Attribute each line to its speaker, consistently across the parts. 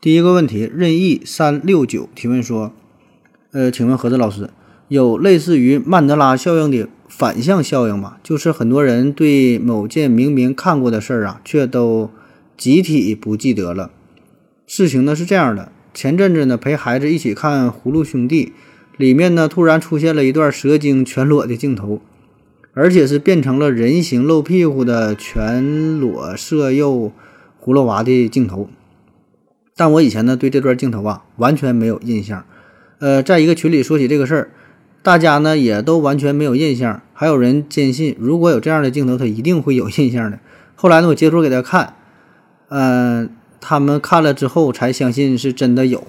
Speaker 1: 第一个问题，任意三六九提问说：呃，请问盒子老师，有类似于曼德拉效应的反向效应吗？就是很多人对某件明明看过的事儿啊，却都集体不记得了。事情呢是这样的，前阵子呢陪孩子一起看《葫芦兄弟》。里面呢，突然出现了一段蛇精全裸的镜头，而且是变成了人形露屁股的全裸色诱葫芦娃的镜头。但我以前呢，对这段镜头啊完全没有印象。呃，在一个群里说起这个事儿，大家呢也都完全没有印象。还有人坚信，如果有这样的镜头，他一定会有印象的。后来呢，我截图给他看，嗯，他们看了之后才相信是真的有。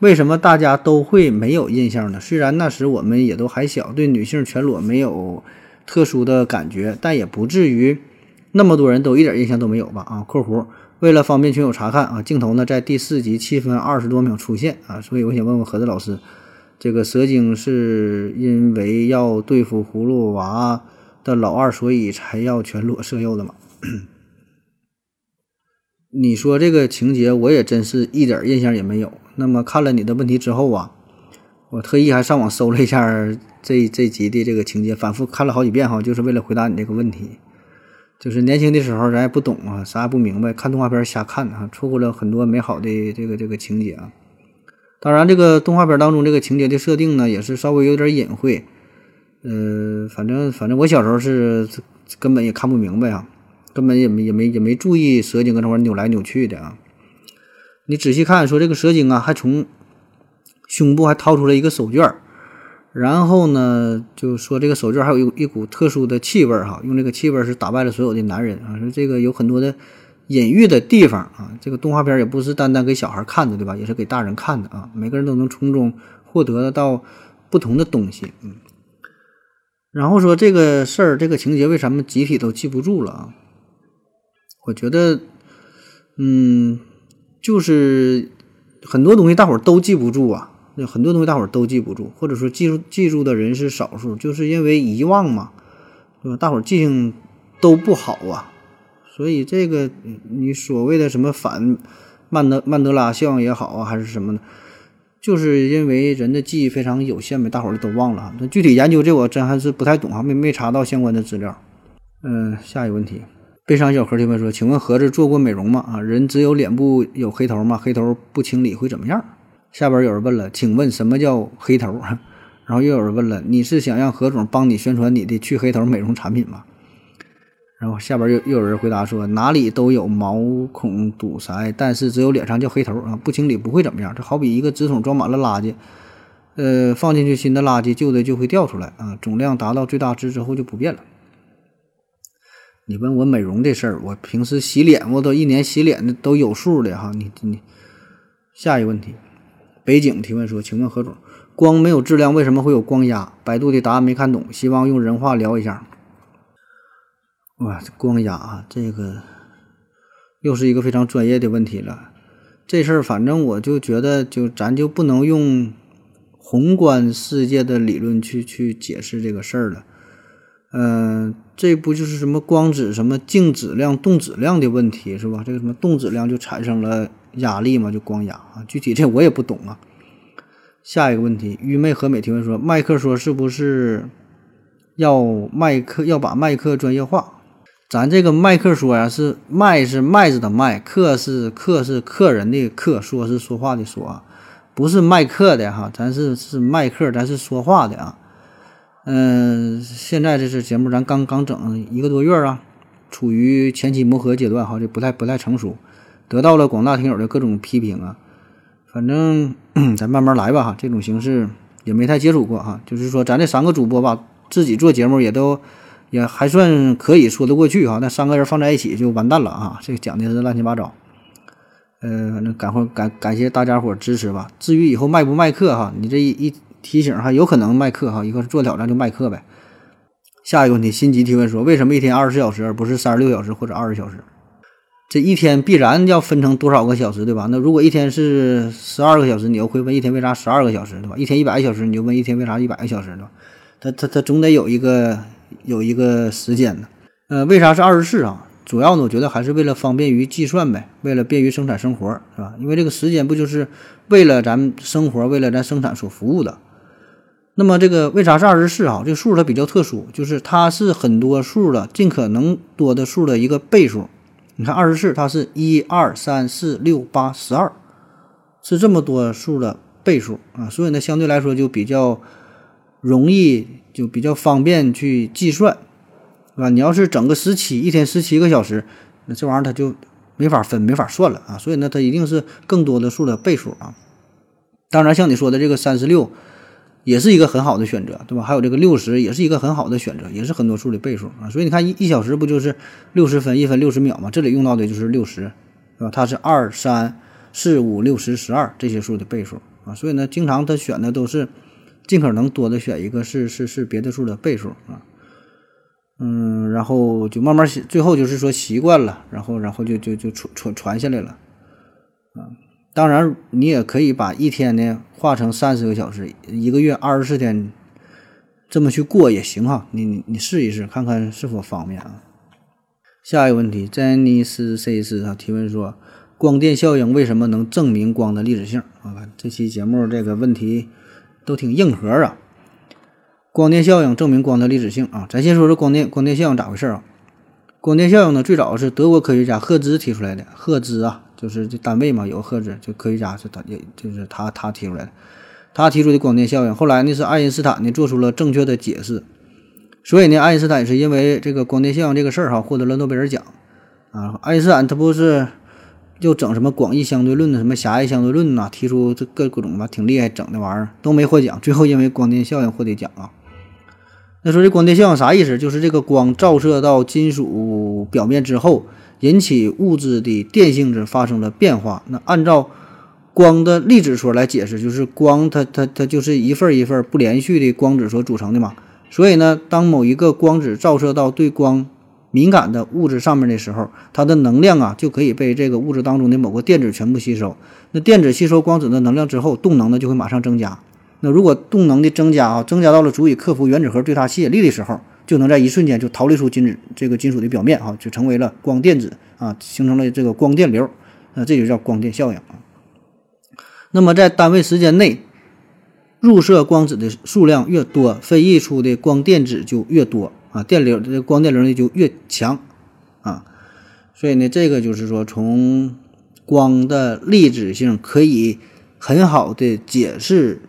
Speaker 1: 为什么大家都会没有印象呢？虽然那时我们也都还小，对女性全裸没有特殊的感觉，但也不至于那么多人都一点印象都没有吧？啊，括弧为了方便群友查看啊，镜头呢在第四集七分二十多秒出现啊，所以我想问问何子老师，这个蛇精是因为要对付葫芦娃的老二，所以才要全裸色诱的吗？你说这个情节，我也真是一点印象也没有。那么看了你的问题之后啊，我特意还上网搜了一下这这集的这个情节，反复看了好几遍哈，就是为了回答你这个问题。就是年轻的时候咱也不懂啊，啥也不明白，看动画片瞎看啊，错过了很多美好的这个这个情节啊。当然，这个动画片当中这个情节的设定呢，也是稍微有点隐晦。呃，反正反正我小时候是根本也看不明白啊，根本也没也没也没注意蛇精搁那块扭来扭去的啊。你仔细看，说这个蛇精啊，还从胸部还掏出了一个手绢然后呢，就说这个手绢还有一一股特殊的气味哈，用这个气味是打败了所有的男人啊。说这个有很多的隐喻的地方啊，这个动画片也不是单单给小孩看的，对吧？也是给大人看的啊，每个人都能从中获得到不同的东西。嗯，然后说这个事儿，这个情节为什么集体都记不住了啊？我觉得，嗯。就是很多东西大伙儿都记不住啊，那很多东西大伙儿都记不住，或者说记住记住的人是少数，就是因为遗忘嘛，对吧？大伙儿记性都不好啊，所以这个你所谓的什么反曼德曼德拉效应也好啊，还是什么呢？就是因为人的记忆非常有限呗，大伙儿都忘了。那具体研究这我真还是不太懂啊，没没查到相关的资料。嗯，下一个问题。悲伤小何提问说：“请问盒子做过美容吗？啊，人只有脸部有黑头吗？黑头不清理会怎么样？”下边有人问了：“请问什么叫黑头？” 然后又有人问了：“你是想让何总帮你宣传你的去黑头美容产品吗？”然后下边又又有人回答说：“哪里都有毛孔堵塞，但是只有脸上叫黑头啊，不清理不会怎么样。这好比一个纸筒装满了垃圾，呃，放进去新的垃圾，旧的就会掉出来啊，总量达到最大值之后就不变了。”你问我美容这事儿，我平时洗脸，我都一年洗脸的都有数的哈。你你下一个问题，北景提问说，请问何总，光没有质量，为什么会有光压？百度的答案没看懂，希望用人话聊一下。哇，光压啊，这个又是一个非常专业的问题了。这事儿反正我就觉得，就咱就不能用宏观世界的理论去去解释这个事儿了。嗯，这不就是什么光子、什么静质量、动质量的问题是吧？这个什么动质量就产生了压力嘛，就光压啊。具体这我也不懂啊。下一个问题，愚昧和美提问说，麦克说是不是要麦克要把麦克专业化？咱这个麦克说呀，是麦是麦子的麦，克是客是客人的客，说是说话的说啊，不是麦克的哈，咱是是麦克，咱是说话的啊。嗯，现在这是节目，咱刚刚整一个多月啊，处于前期磨合阶段哈，这不太不太成熟，得到了广大听友的各种批评啊。反正咱慢慢来吧哈，这种形式也没太接触过哈。就是说，咱这三个主播吧，自己做节目也都也还算可以说得过去哈。那三个人放在一起就完蛋了啊，这个讲的是乱七八糟。呃，反正感会感感谢大家伙支持吧。至于以后卖不卖课哈，你这一一提醒哈，有可能卖课哈，一个是做挑战就卖课呗。下一个问题，心急提问说，为什么一天二十四小时而不是三十六小时或者二十小时？这一天必然要分成多少个小时，对吧？那如果一天是十二个小时，你又会问一天为啥十二个小时，对吧？一天一百个小时，你就问一天为啥一百个小时，对吧？它它它总得有一个有一个时间呢。呃，为啥是二十四啊？主要呢，我觉得还是为了方便于计算呗，为了便于生产生活，是吧？因为这个时间不就是为了咱生活、为了咱生产所服务的。那么这个为啥是二十四啊？这个数它比较特殊，就是它是很多数的尽可能多的数的一个倍数。你看二十四，它是一二三四六八十二，是这么多数的倍数啊，所以呢，相对来说就比较容易，就比较方便去计算，是吧？你要是整个十七，一天十七个小时，那这玩意儿它就没法分，没法算了啊。所以呢，它一定是更多的数的倍数啊。当然，像你说的这个三十六。也是一个很好的选择，对吧？还有这个六十也是一个很好的选择，也是很多数的倍数啊。所以你看，一一小时不就是六十分，一分六十秒吗？这里用到的就是六十，是吧？它是二、三、四、五、六、十、十二这些数的倍数啊。所以呢，经常他选的都是尽可能多的选一个是是是别的数的倍数啊。嗯，然后就慢慢习，最后就是说习惯了，然后然后就就就传传传下来了啊。当然，你也可以把一天呢划成三十个小时，一个月二十四天，这么去过也行哈。你你你试一试，看看是否方便啊。下一个问题，詹尼斯 C 斯啊提问说，光电效应为什么能证明光的粒子性？啊，这期节目这个问题都挺硬核啊。光电效应证明光的粒子性啊，咱先说说光电光电效应咋回事啊？光电效应呢，最早是德国科学家赫兹提出来的，赫兹啊。就是这单位嘛，有个赫兹，就科学家是他，也就是他他提出来的，他提出的光电效应。后来呢，是爱因斯坦呢做出了正确的解释，所以呢，爱因斯坦是因为这个光电效应这个事儿哈，获得了诺贝尔奖啊。爱因斯坦他不是又整什么广义相对论的，什么狭义相对论呐，提出这各各种吧，挺厉害，整的玩意儿都没获奖，最后因为光电效应获得奖啊。那说这光电效应啥意思？就是这个光照射到金属表面之后。引起物质的电性质发生了变化。那按照光的粒子说来解释，就是光它它它就是一份一份不连续的光子所组成的嘛。所以呢，当某一个光子照射到对光敏感的物质上面的时候，它的能量啊就可以被这个物质当中的某个电子全部吸收。那电子吸收光子的能量之后，动能呢就会马上增加。那如果动能的增加啊，增加到了足以克服原子核对它吸引力的时候。就能在一瞬间就逃离出金子这个金属的表面啊，就成为了光电子啊，形成了这个光电流，那这就叫光电效应啊。那么在单位时间内，入射光子的数量越多，飞溢出的光电子就越多啊，电流这光电流呢就越强啊。所以呢，这个就是说，从光的粒子性可以很好的解释。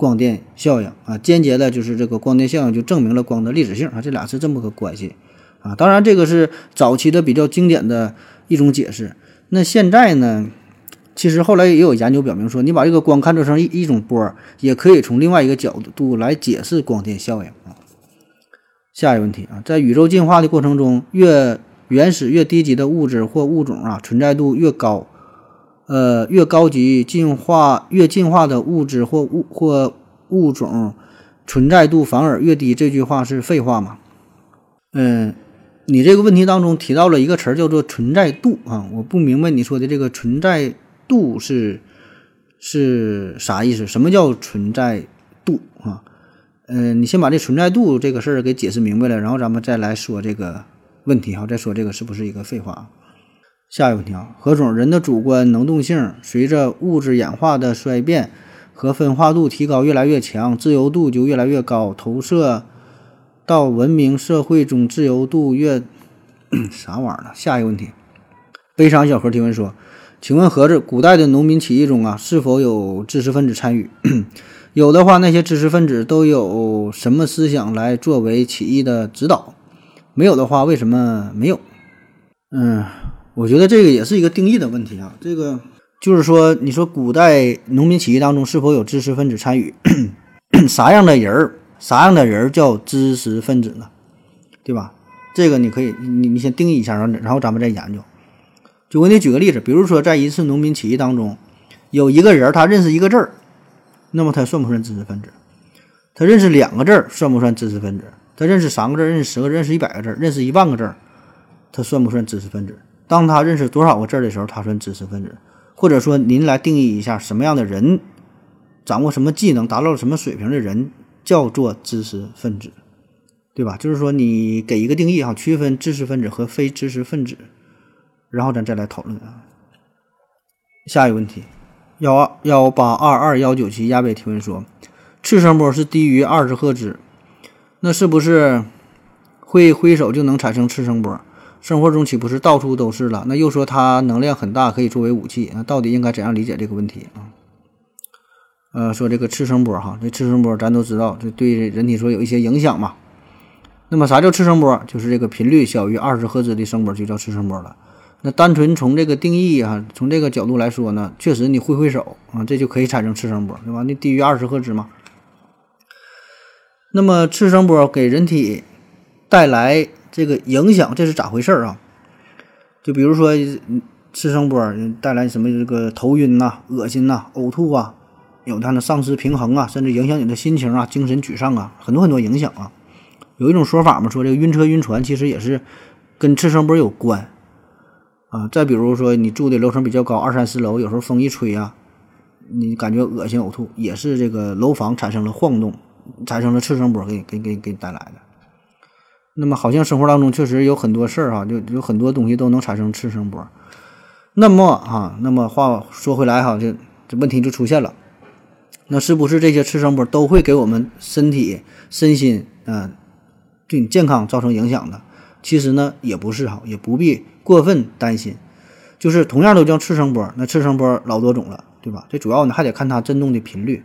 Speaker 1: 光电效应啊，间接的就是这个光电效应就证明了光的粒子性啊，这俩是这么个关系啊。当然，这个是早期的比较经典的一种解释。那现在呢，其实后来也有研究表明说，你把这个光看作成一一种波，也可以从另外一个角度来解释光电效应啊。下一个问题啊，在宇宙进化的过程中，越原始越低级的物质或物种啊，存在度越高。呃，越高级进化越进化的物质或物或物种存在度反而越低，这句话是废话吗？嗯，你这个问题当中提到了一个词儿叫做存在度啊，我不明白你说的这个存在度是是啥意思？什么叫存在度啊？嗯，你先把这存在度这个事儿给解释明白了，然后咱们再来说这个问题哈，再说这个是不是一个废话？下一个问题啊，何总，人的主观能动性随着物质演化的衰变和分化度提高越来越强，自由度就越来越高，投射到文明社会中自由度越啥玩意儿呢？下一个问题，悲伤小何提问说，请问何子，古代的农民起义中啊，是否有知识分子参与？有的话，那些知识分子都有什么思想来作为起义的指导？没有的话，为什么没有？嗯。我觉得这个也是一个定义的问题啊。这个就是说，你说古代农民起义当中是否有知识分子参与？啥样的人儿，啥样的人叫知识分子呢？对吧？这个你可以，你你先定义一下，然后然后咱们再研究。就我给你举个例子，比如说在一次农民起义当中，有一个人他认识一个字儿，那么他算不算知识分子？他认识两个字儿，算不算知识分子？他认识三个字儿，认识十个，认识一百个字儿，认识一万个字儿，他算不算知识分子？当他认识多少个字的时候，他算知识分子？或者说，您来定义一下，什么样的人掌握什么技能，达到了什么水平的人叫做知识分子，对吧？就是说，你给一个定义哈，区分知识分子和非知识分子，然后咱再来讨论啊。下一个问题，幺幺八二二幺九七亚北提问说，次声波是低于二十赫兹，那是不是会挥手就能产生次声波？生活中岂不是到处都是了？那又说它能量很大，可以作为武器。那到底应该怎样理解这个问题啊？呃，说这个次声波哈，这次声波咱都知道，这对人体说有一些影响嘛。那么啥叫次声波？就是这个频率小于二十赫兹的声波就叫次声波了。那单纯从这个定义啊，从这个角度来说呢，确实你挥挥手啊，这就可以产生次声波，对吧？那低于二十赫兹嘛。那么次声波给人体带来。这个影响这是咋回事儿啊？就比如说，次声波带来什么这个头晕呐、恶心呐、呕吐啊，有它的丧失平衡啊，甚至影响你的心情啊、精神沮丧啊，很多很多影响啊。有一种说法嘛，说这个晕车晕船其实也是跟次声波有关啊。再比如说，你住的楼层比较高，二三十楼，有时候风一吹啊，你感觉恶心呕吐，也是这个楼房产生了晃动，产生了次声波给给给给你带来的。那么好像生活当中确实有很多事儿哈，就有很多东西都能产生次声波。那么哈，那么话说回来哈，这这问题就出现了。那是不是这些次声波都会给我们身体、身心啊，对你健康造成影响的？其实呢，也不是哈，也不必过分担心。就是同样都叫次声波，那次声波老多种了，对吧？这主要呢还得看它振动的频率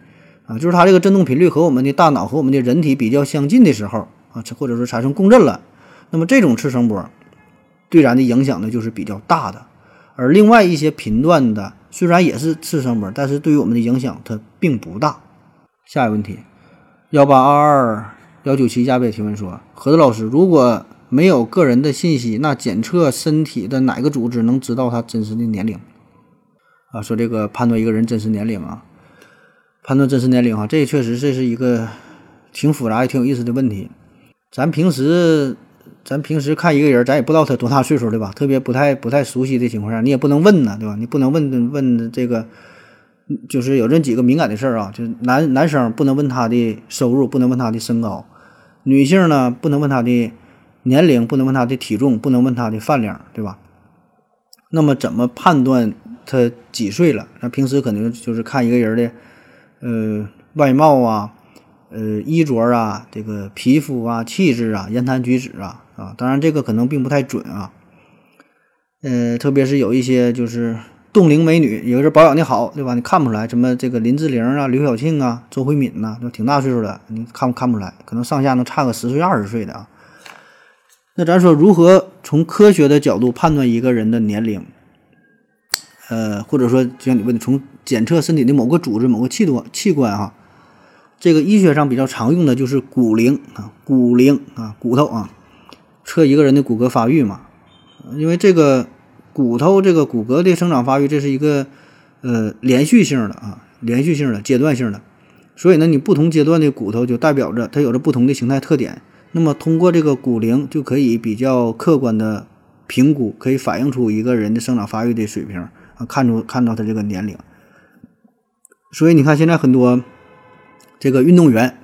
Speaker 1: 啊，就是它这个振动频率和我们的大脑和我们的人体比较相近的时候。啊，或者说产生共振了，那么这种次声波对咱的影响呢就是比较大的，而另外一些频段的虽然也是次声波，但是对于我们的影响它并不大。下一个问题，幺八二二幺九七加倍提问说，何子老师，如果没有个人的信息，那检测身体的哪个组织能知道他真实的年龄？啊，说这个判断一个人真实年龄啊，判断真实年龄哈，这确实这是一个挺复杂也挺有意思的问题。咱平时，咱平时看一个人，咱也不知道他多大岁数，对吧？特别不太不太熟悉的情况下，你也不能问呢，对吧？你不能问问这个，就是有这几个敏感的事儿啊，就是男男生不能问他的收入，不能问他的身高；女性呢，不能问他的年龄，不能问他的体重，不能问他的饭量，对吧？那么怎么判断他几岁了？那平时可能就是看一个人的，呃，外貌啊。呃，衣着啊，这个皮肤啊，气质啊，言谈举止啊，啊，当然这个可能并不太准啊。呃，特别是有一些就是冻龄美女，有人保养的好，对吧？你看不出来，什么这个林志玲啊、刘晓庆啊、周慧敏呐，都挺大岁数的，你看不看不出来，可能上下能差个十岁、二十岁的啊。那咱说如何从科学的角度判断一个人的年龄？呃，或者说就像你问的，从检测身体的某个组织、某个器官器官哈。这个医学上比较常用的就是骨龄啊，骨龄啊，骨头啊，测一个人的骨骼发育嘛。因为这个骨头这个骨骼的生长发育，这是一个呃连续性的啊，连续性的阶段性的。所以呢，你不同阶段的骨头就代表着它有着不同的形态特点。那么通过这个骨龄就可以比较客观的评估，可以反映出一个人的生长发育的水平啊，看出看到他这个年龄。所以你看现在很多。这个运动员，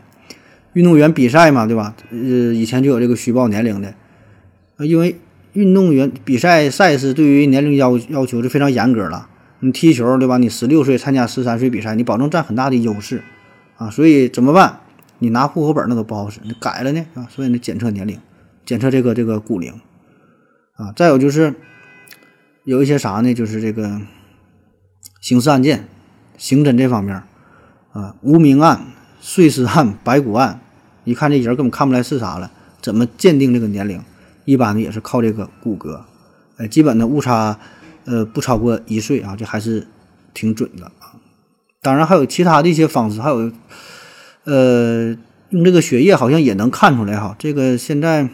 Speaker 1: 运动员比赛嘛，对吧？呃，以前就有这个虚报年龄的，因为运动员比赛赛事对于年龄要要求是非常严格了。你踢球，对吧？你十六岁参加十三岁比赛，你保证占很大的优势啊。所以怎么办？你拿户口本那都不好使，你改了呢啊。所以你检测年龄，检测这个这个骨龄啊。再有就是有一些啥呢？就是这个刑事案件、刑侦这方面啊，无名案。碎尸案、白骨案，一看这人根本看不出来是啥了，怎么鉴定这个年龄？一般呢也是靠这个骨骼，呃，基本的误差，呃，不超过一岁啊，这还是挺准的啊。当然还有其他的一些方式，还有，呃，用这个血液好像也能看出来哈。这个现在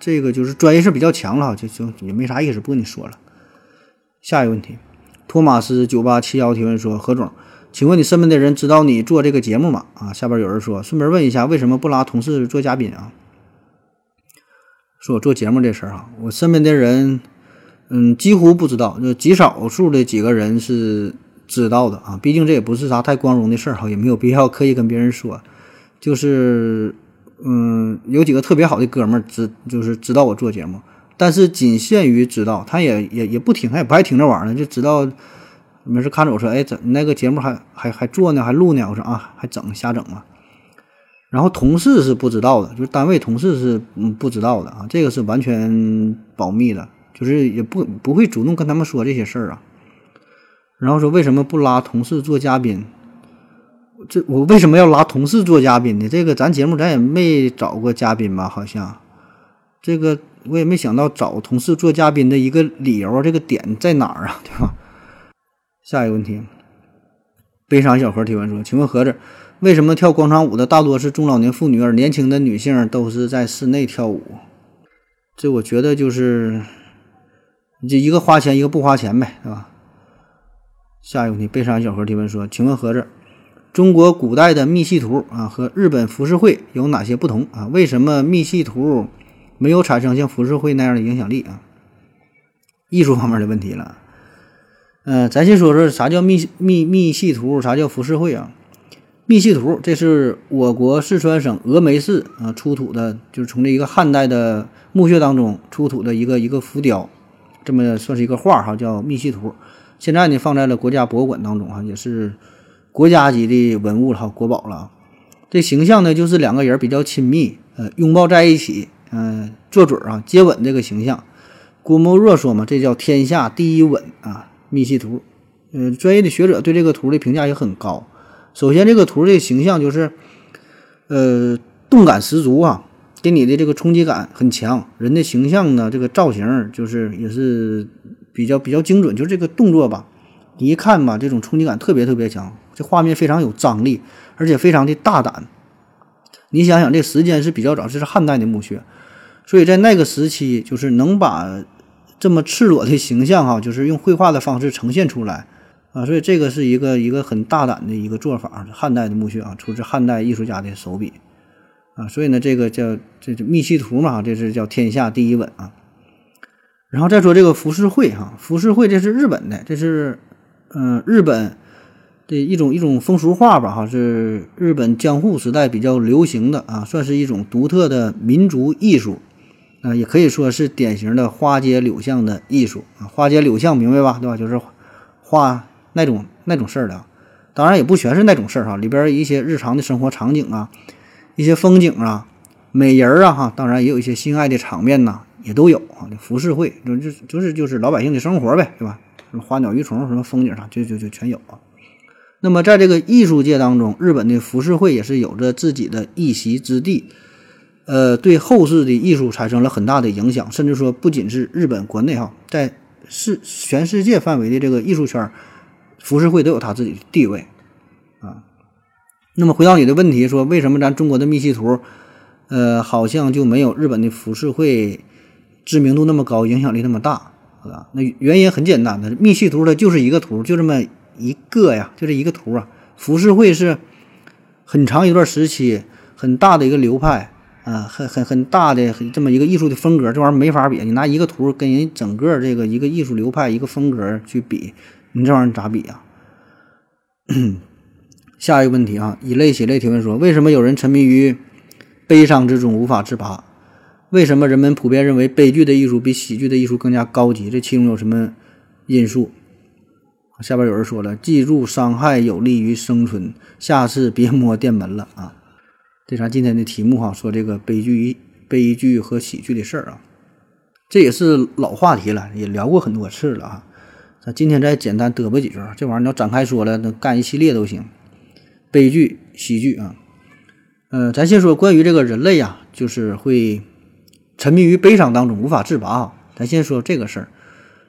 Speaker 1: 这个就是专业性比较强了，就就也没啥意思，不跟你说了。下一个问题，托马斯九八七幺提问说：何总，请问你身边的人知道你做这个节目吗？啊，下边有人说，顺便问一下，为什么不拉同事做嘉宾啊？说我做节目这事儿哈，我身边的人，嗯，几乎不知道，就极少数的几个人是知道的啊。毕竟这也不是啥太光荣的事儿哈，也没有必要刻意跟别人说。就是，嗯，有几个特别好的哥们儿知，就是知道我做节目，但是仅限于知道，他也也也不听，他也不爱听这玩意儿，就知道没事看着我说，哎，怎那个节目还还还做呢，还录呢？我说啊，还整瞎整啊。然后同事是不知道的，就是单位同事是嗯不知道的啊，这个是完全保密的，就是也不不会主动跟他们说这些事儿啊。然后说为什么不拉同事做嘉宾？这我为什么要拉同事做嘉宾呢？这个咱节目咱也没找过嘉宾吧？好像这个我也没想到找同事做嘉宾的一个理由，这个点在哪儿啊？对吧？下一个问题，悲伤小何提问说：“请问盒子？”为什么跳广场舞的大多是中老年妇女，而年轻的女性都是在室内跳舞？这我觉得就是，这一个花钱，一个不花钱呗，是吧？下一个问题，悲伤小何提问说：“请问盒子，中国古代的密戏图啊和日本浮世绘有哪些不同啊？为什么密戏图没有产生像浮世绘那样的影响力啊？艺术方面的问题了。嗯，咱先说说啥叫密密密戏图，啥叫浮世绘啊？”密戏图，这是我国四川省峨眉市啊出土的，就是从这一个汉代的墓穴当中出土的一个一个浮雕，这么算是一个画哈，叫密戏图。现在呢，放在了国家博物馆当中哈，也是国家级的文物了哈，国宝了。这形象呢，就是两个人比较亲密，呃，拥抱在一起，嗯，做嘴啊，接吻这个形象。郭沫若说嘛，这叫天下第一吻啊，密戏图。嗯，专业的学者对这个图的评价也很高。首先，这个图的形象就是，呃，动感十足啊，给你的这个冲击感很强。人的形象呢，这个造型就是也是比较比较精准，就是这个动作吧，你一看吧，这种冲击感特别特别强。这画面非常有张力，而且非常的大胆。你想想，这时间是比较早，这是汉代的墓穴，所以在那个时期，就是能把这么赤裸的形象哈，就是用绘画的方式呈现出来。啊，所以这个是一个一个很大胆的一个做法，汉代的墓穴啊，出自汉代艺术家的手笔啊，所以呢，这个叫这是密戏图嘛，这是叫天下第一吻啊。然后再说这个浮世绘哈，浮世绘这是日本的，这是嗯日本的一种一种风俗画吧哈，是日本江户时代比较流行的啊，算是一种独特的民族艺术啊，也可以说是典型的花街柳巷的艺术啊，花街柳巷明白吧？对吧？就是画。那种那种事儿的，当然也不全是那种事儿哈，里边一些日常的生活场景啊，一些风景啊，美人儿啊哈，当然也有一些性爱的场面呐，也都有啊。浮世绘就就就是就是老百姓的生活呗，对吧？什么花鸟鱼虫，什么风景啥，就就就全有啊。那么在这个艺术界当中，日本的浮世绘也是有着自己的一席之地，呃，对后世的艺术产生了很大的影响，甚至说不仅是日本国内哈，在世全世界范围的这个艺术圈。浮世绘都有它自己的地位，啊，那么回到你的问题，说为什么咱中国的密西图，呃，好像就没有日本的浮世绘知名度那么高，影响力那么大，啊？那原因很简单的，密西图它就是一个图，就这么一个呀，就这一个图啊。浮世绘是很长一段时期很大的一个流派，啊，很很很大的这么一个艺术的风格，这玩意儿没法比，你拿一个图跟人整个这个一个艺术流派一个风格去比。你这玩意儿咋比啊？下一个问题啊，以泪洗泪提问说：为什么有人沉迷于悲伤之中无法自拔？为什么人们普遍认为悲剧的艺术比喜剧的艺术更加高级？这其中有什么因素？下边有人说了：记住，伤害有利于生存，下次别摸电门了啊！这咱今天的题目哈，说这个悲剧、悲剧和喜剧的事儿啊，这也是老话题了，也聊过很多次了啊。咱今天再简单嘚啵几句，这玩意儿你要展开说了，那干一系列都行。悲剧、喜剧啊，呃，咱先说关于这个人类啊，就是会沉迷于悲伤当中无法自拔啊。咱先说这个事儿，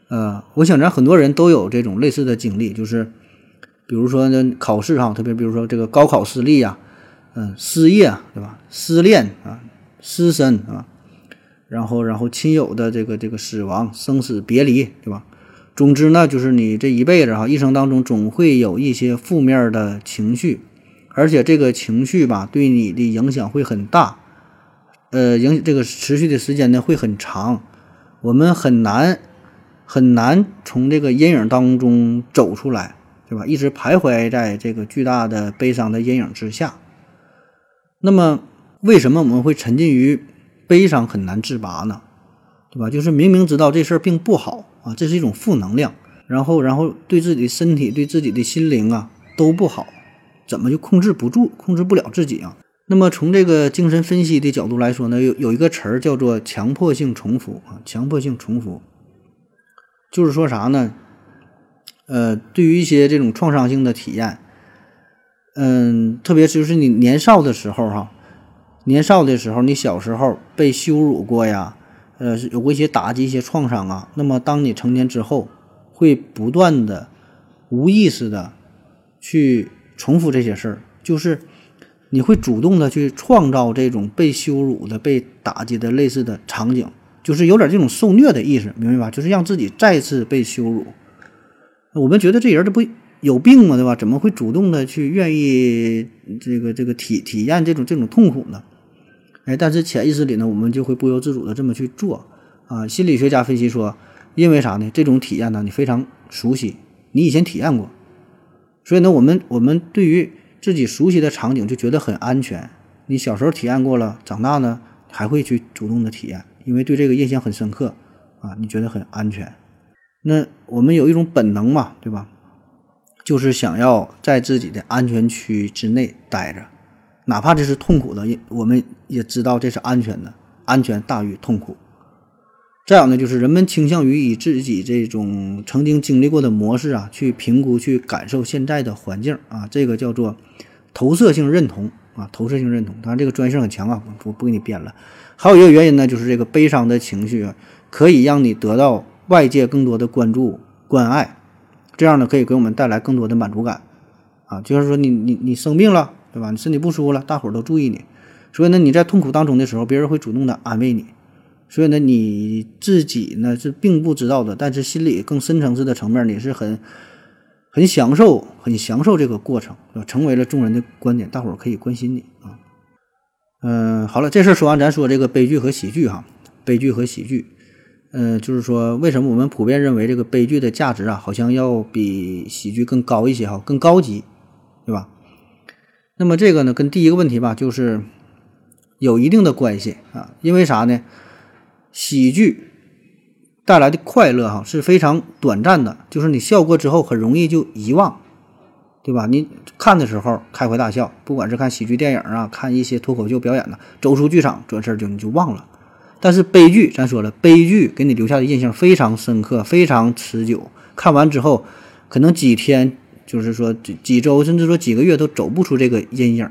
Speaker 1: 呃，我想咱很多人都有这种类似的经历，就是比如说呢考试哈，特别比如说这个高考失利呀，嗯，失业对吧？失恋啊，失身啊，然后然后亲友的这个这个死亡、生死别离对吧？总之呢，就是你这一辈子哈，一生当中总会有一些负面的情绪，而且这个情绪吧，对你的影响会很大，呃，影这个持续的时间呢会很长，我们很难很难从这个阴影当中走出来，对吧？一直徘徊在这个巨大的悲伤的阴影之下。那么，为什么我们会沉浸于悲伤很难自拔呢？对吧？就是明明知道这事儿并不好啊，这是一种负能量，然后然后对自己的身体、对自己的心灵啊都不好，怎么就控制不住、控制不了自己啊？那么从这个精神分析的角度来说呢，有有一个词儿叫做强迫性重复啊，强迫性重复，就是说啥呢？呃，对于一些这种创伤性的体验，嗯，特别就是你年少的时候哈，年少的时候，你小时候被羞辱过呀。呃，有过一些打击、一些创伤啊。那么，当你成年之后，会不断的、无意识的去重复这些事儿，就是你会主动的去创造这种被羞辱的、被打击的类似的场景，就是有点这种受虐的意思，明白吧？就是让自己再次被羞辱。我们觉得这人这不有病吗？对吧？怎么会主动的去愿意这个这个体体验这种这种痛苦呢？哎，但是潜意识里呢，我们就会不由自主的这么去做啊。心理学家分析说，因为啥呢？这种体验呢，你非常熟悉，你以前体验过，所以呢，我们我们对于自己熟悉的场景就觉得很安全。你小时候体验过了，长大呢还会去主动的体验，因为对这个印象很深刻啊，你觉得很安全。那我们有一种本能嘛，对吧？就是想要在自己的安全区之内待着。哪怕这是痛苦的，也我们也知道这是安全的，安全大于痛苦。再有呢，就是人们倾向于以自己这种曾经经历过的模式啊，去评估、去感受现在的环境啊，这个叫做投射性认同啊，投射性认同。当然，这个专业性很强啊，我不不给你编了。还有一个原因呢，就是这个悲伤的情绪可以让你得到外界更多的关注、关爱，这样呢，可以给我们带来更多的满足感啊。就是说，你你你生病了。对吧？你身体不舒服了，大伙儿都注意你，所以呢，你在痛苦当中的时候，别人会主动的安慰你，所以呢，你自己呢是并不知道的，但是心里更深层次的层面，你是很很享受、很享受这个过程，成为了众人的观点，大伙儿可以关心你啊。嗯，好了，这事儿说完，咱说这个悲剧和喜剧哈，悲剧和喜剧，嗯，就是说为什么我们普遍认为这个悲剧的价值啊，好像要比喜剧更高一些哈，更高级，对吧？那么这个呢，跟第一个问题吧，就是有一定的关系啊。因为啥呢？喜剧带来的快乐哈是非常短暂的，就是你笑过之后很容易就遗忘，对吧？你看的时候开怀大笑，不管是看喜剧电影啊，看一些脱口秀表演呢，走出剧场转身就你就忘了。但是悲剧，咱说了，悲剧给你留下的印象非常深刻，非常持久。看完之后，可能几天。就是说几几周，甚至说几个月都走不出这个阴影，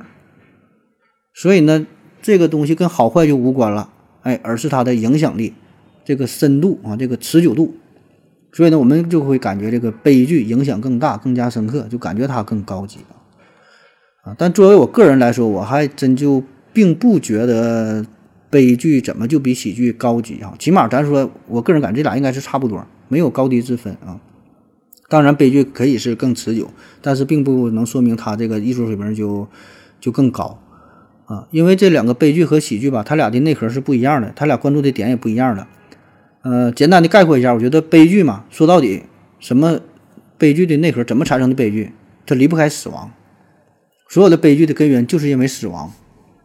Speaker 1: 所以呢，这个东西跟好坏就无关了，哎，而是它的影响力，这个深度啊，这个持久度，所以呢，我们就会感觉这个悲剧影响更大，更加深刻，就感觉它更高级啊。但作为我个人来说，我还真就并不觉得悲剧怎么就比喜剧高级啊。起码咱说，我个人感觉这俩应该是差不多，没有高低之分啊。当然，悲剧可以是更持久，但是并不能说明他这个艺术水平就就更高啊。因为这两个悲剧和喜剧吧，它俩的内核是不一样的，它俩关注的点也不一样的。呃，简单的概括一下，我觉得悲剧嘛，说到底，什么悲剧的内核怎么产生的悲剧？它离不开死亡。所有的悲剧的根源就是因为死亡，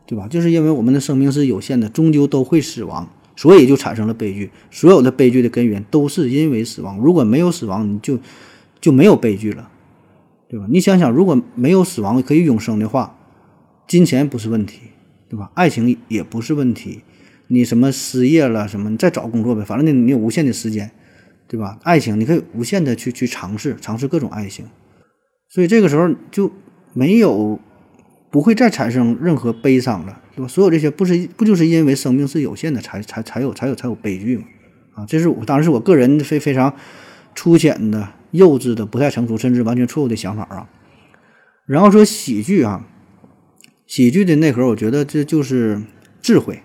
Speaker 1: 对吧？就是因为我们的生命是有限的，终究都会死亡，所以就产生了悲剧。所有的悲剧的根源都是因为死亡。如果没有死亡，你就就没有悲剧了，对吧？你想想，如果没有死亡可以永生的话，金钱不是问题，对吧？爱情也不是问题，你什么失业了什么，你再找工作呗，反正你你有无限的时间，对吧？爱情你可以无限的去去尝试，尝试各种爱情，所以这个时候就没有不会再产生任何悲伤了，对吧？所有这些不是不就是因为生命是有限的，才才才有才有才有悲剧嘛？啊，这是我当时我个人非非常粗浅的。幼稚的、不太成熟，甚至完全错误的想法啊。然后说喜剧啊，喜剧的内核，我觉得这就是智慧，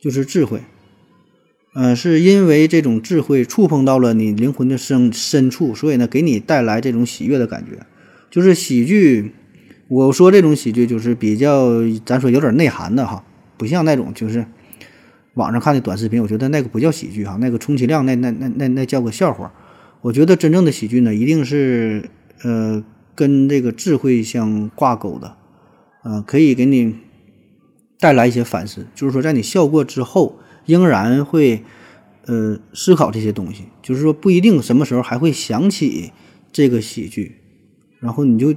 Speaker 1: 就是智慧。呃，是因为这种智慧触碰到了你灵魂的深深处，所以呢，给你带来这种喜悦的感觉。就是喜剧，我说这种喜剧就是比较，咱说有点内涵的哈，不像那种就是网上看的短视频，我觉得那个不叫喜剧哈，那个充其量那那那那那叫个笑话。我觉得真正的喜剧呢，一定是呃跟这个智慧相挂钩的，呃，可以给你带来一些反思，就是说在你笑过之后。仍然会，呃，思考这些东西，就是说不一定什么时候还会想起这个喜剧，然后你就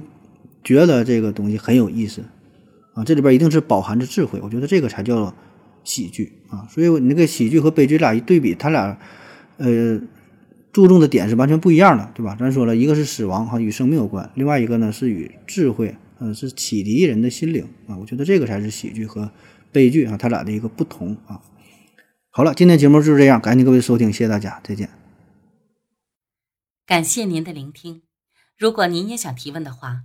Speaker 1: 觉得这个东西很有意思，啊，这里边一定是饱含着智慧，我觉得这个才叫喜剧啊。所以你那个喜剧和悲剧俩一对比，他俩，呃，注重的点是完全不一样的，对吧？咱说了一个是死亡哈，与生命有关，另外一个呢是与智慧，呃，是启迪人的心灵啊。我觉得这个才是喜剧和悲剧啊，它俩的一个不同啊。好了，今天节目就是这样，感谢各位收听，谢谢大家，再见。
Speaker 2: 感谢您的聆听。如果您也想提问的话，